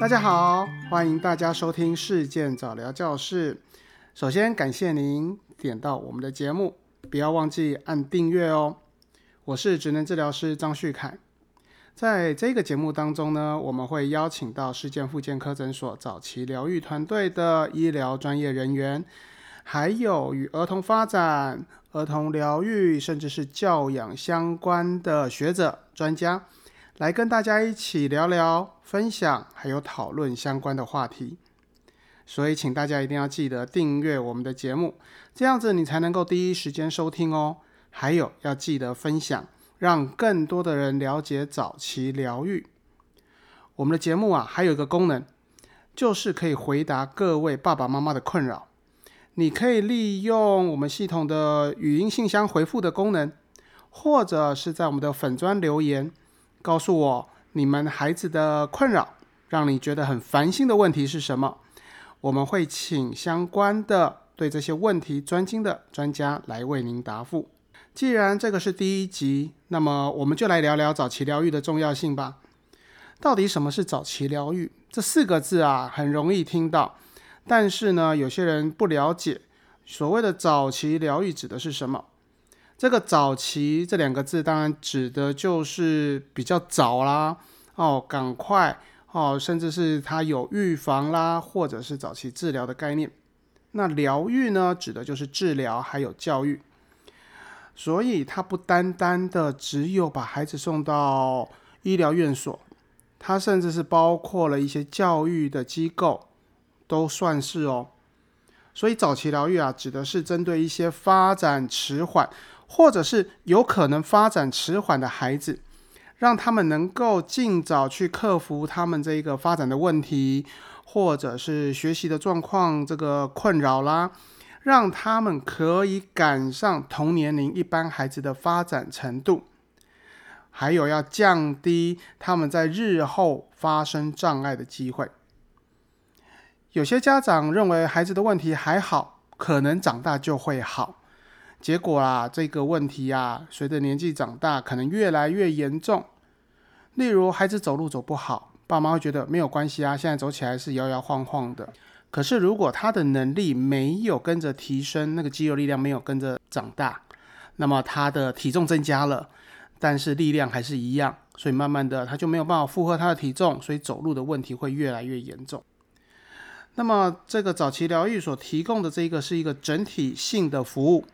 大家好，欢迎大家收听事件早聊教室。首先感谢您点到我们的节目，不要忘记按订阅哦。我是职能治疗师张旭凯，在这个节目当中呢，我们会邀请到事件复健科诊所早期疗愈团队的医疗专业人员，还有与儿童发展、儿童疗愈甚至是教养相关的学者专家。来跟大家一起聊聊、分享，还有讨论相关的话题。所以，请大家一定要记得订阅我们的节目，这样子你才能够第一时间收听哦。还有，要记得分享，让更多的人了解早期疗愈。我们的节目啊，还有一个功能，就是可以回答各位爸爸妈妈的困扰。你可以利用我们系统的语音信箱回复的功能，或者是在我们的粉砖留言。告诉我你们孩子的困扰，让你觉得很烦心的问题是什么？我们会请相关的对这些问题专精的专家来为您答复。既然这个是第一集，那么我们就来聊聊早期疗愈的重要性吧。到底什么是早期疗愈？这四个字啊，很容易听到，但是呢，有些人不了解所谓的早期疗愈指的是什么。这个“早期”这两个字，当然指的就是比较早啦，哦，赶快哦，甚至是它有预防啦，或者是早期治疗的概念。那疗愈呢，指的就是治疗还有教育，所以它不单单的只有把孩子送到医疗院所，它甚至是包括了一些教育的机构，都算是哦。所以早期疗愈啊，指的是针对一些发展迟缓。或者是有可能发展迟缓的孩子，让他们能够尽早去克服他们这一个发展的问题，或者是学习的状况这个困扰啦，让他们可以赶上同年龄一般孩子的发展程度，还有要降低他们在日后发生障碍的机会。有些家长认为孩子的问题还好，可能长大就会好。结果啊，这个问题啊，随着年纪长大，可能越来越严重。例如，孩子走路走不好，爸妈会觉得没有关系啊，现在走起来是摇摇晃晃的。可是，如果他的能力没有跟着提升，那个肌肉力量没有跟着长大，那么他的体重增加了，但是力量还是一样，所以慢慢的他就没有办法负荷他的体重，所以走路的问题会越来越严重。那么，这个早期疗愈所提供的这一个是一个整体性的服务。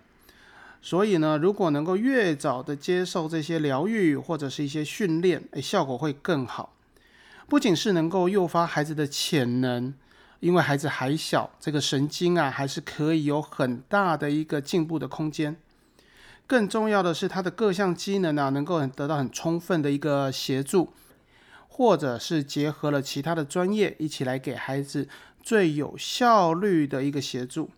所以呢，如果能够越早的接受这些疗愈或者是一些训练，诶，效果会更好。不仅是能够诱发孩子的潜能，因为孩子还小，这个神经啊还是可以有很大的一个进步的空间。更重要的是，他的各项机能啊能够得到很充分的一个协助，或者是结合了其他的专业一起来给孩子最有效率的一个协助。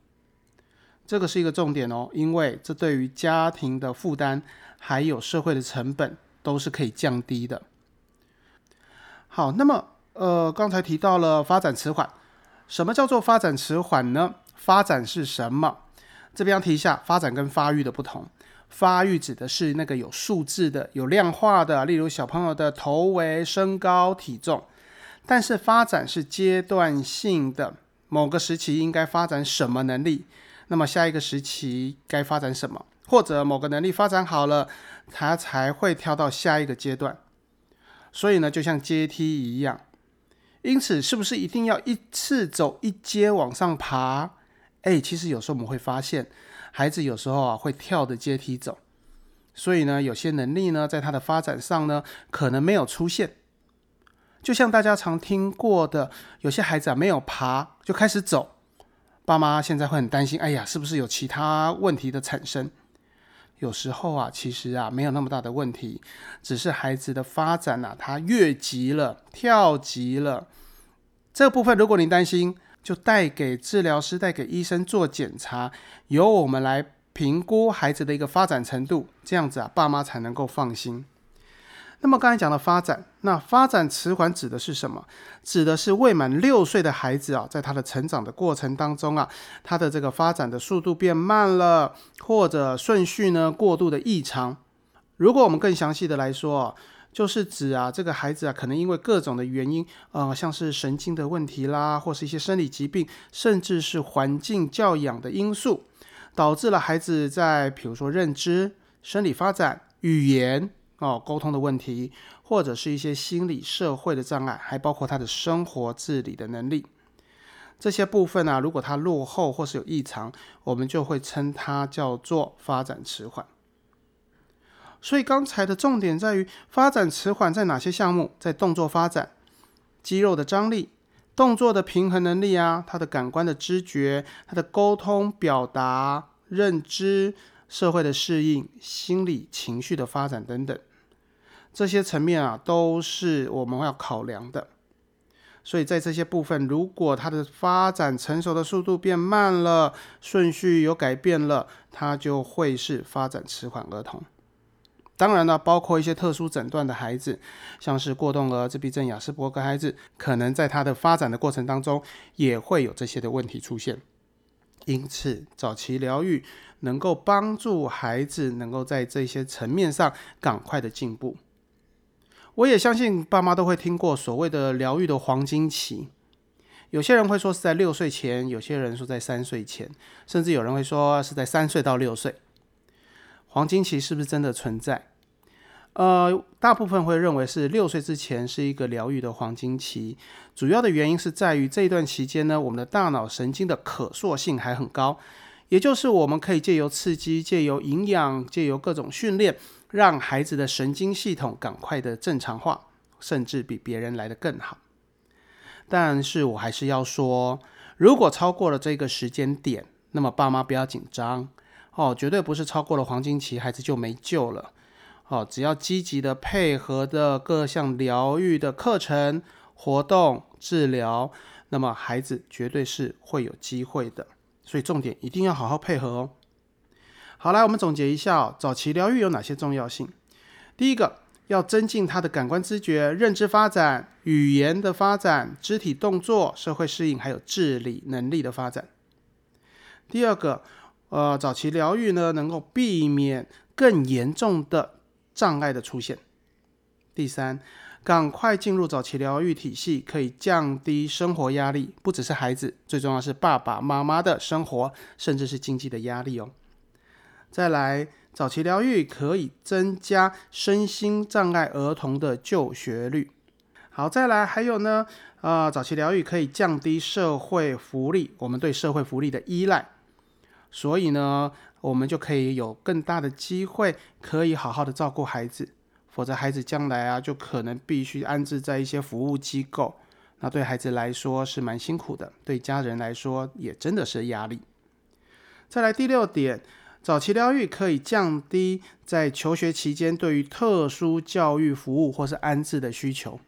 这个是一个重点哦，因为这对于家庭的负担还有社会的成本都是可以降低的。好，那么呃，刚才提到了发展迟缓，什么叫做发展迟缓呢？发展是什么？这边要提一下发展跟发育的不同。发育指的是那个有数字的、有量化的，例如小朋友的头围、身高、体重。但是发展是阶段性的，某个时期应该发展什么能力？那么下一个时期该发展什么？或者某个能力发展好了，他才会跳到下一个阶段。所以呢，就像阶梯一样。因此，是不是一定要一次走一阶往上爬？哎，其实有时候我们会发现，孩子有时候啊会跳着阶梯走。所以呢，有些能力呢，在他的发展上呢，可能没有出现。就像大家常听过的，有些孩子啊没有爬就开始走。爸妈现在会很担心，哎呀，是不是有其他问题的产生？有时候啊，其实啊，没有那么大的问题，只是孩子的发展啊，他越级了，跳级了。这部分，如果您担心，就带给治疗师、带给医生做检查，由我们来评估孩子的一个发展程度，这样子啊，爸妈才能够放心。那么刚才讲的发展，那发展迟缓指的是什么？指的是未满六岁的孩子啊，在他的成长的过程当中啊，他的这个发展的速度变慢了，或者顺序呢过度的异常。如果我们更详细的来说，就是指啊，这个孩子啊，可能因为各种的原因，呃，像是神经的问题啦，或是一些生理疾病，甚至是环境教养的因素，导致了孩子在比如说认知、生理发展、语言哦、沟通的问题，或者是一些心理社会的障碍，还包括他的生活自理的能力。这些部分呢，如果他落后或是有异常，我们就会称它叫做发展迟缓。所以刚才的重点在于发展迟缓在哪些项目？在动作发展、肌肉的张力、动作的平衡能力啊，他的感官的知觉、他的沟通表达、认知、社会的适应、心理情绪的发展等等，这些层面啊，都是我们要考量的。所以在这些部分，如果他的发展成熟的速度变慢了，顺序有改变了，他就会是发展迟缓儿童。当然呢，包括一些特殊诊断的孩子，像是过动儿、自闭症、雅斯伯格孩子，可能在他的发展的过程当中，也会有这些的问题出现。因此，早期疗愈能够帮助孩子能够在这些层面上赶快的进步。我也相信爸妈都会听过所谓的疗愈的黄金期，有些人会说是在六岁前，有些人说在三岁前，甚至有人会说是在三岁到六岁。黄金期是不是真的存在？呃，大部分会认为是六岁之前是一个疗愈的黄金期，主要的原因是在于这一段期间呢，我们的大脑神经的可塑性还很高，也就是我们可以借由刺激、借由营养、借由各种训练。让孩子的神经系统赶快的正常化，甚至比别人来的更好。但是我还是要说，如果超过了这个时间点，那么爸妈不要紧张哦，绝对不是超过了黄金期，孩子就没救了哦。只要积极的配合的各项疗愈的课程、活动、治疗，那么孩子绝对是会有机会的。所以重点一定要好好配合哦。好，来我们总结一下，早期疗愈有哪些重要性？第一个，要增进他的感官知觉、认知发展、语言的发展、肢体动作、社会适应，还有自理能力的发展。第二个，呃，早期疗愈呢，能够避免更严重的障碍的出现。第三，赶快进入早期疗愈体系，可以降低生活压力，不只是孩子，最重要是爸爸妈妈的生活，甚至是经济的压力哦。再来，早期疗愈可以增加身心障碍儿童的就学率。好，再来还有呢，呃，早期疗愈可以降低社会福利，我们对社会福利的依赖。所以呢，我们就可以有更大的机会，可以好好的照顾孩子。否则，孩子将来啊，就可能必须安置在一些服务机构，那对孩子来说是蛮辛苦的，对家人来说也真的是压力。再来第六点。早期疗愈可以降低在求学期间对于特殊教育服务或是安置的需求，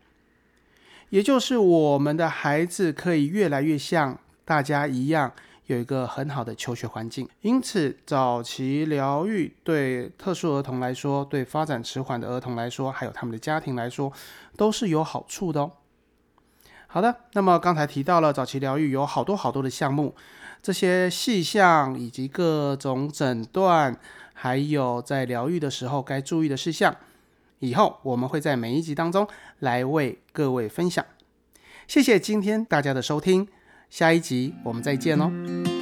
也就是我们的孩子可以越来越像大家一样，有一个很好的求学环境。因此，早期疗愈对特殊儿童来说，对发展迟缓的儿童来说，还有他们的家庭来说，都是有好处的哦。好的，那么刚才提到了早期疗愈有好多好多的项目。这些细项以及各种诊断，还有在疗愈的时候该注意的事项，以后我们会在每一集当中来为各位分享。谢谢今天大家的收听，下一集我们再见喽。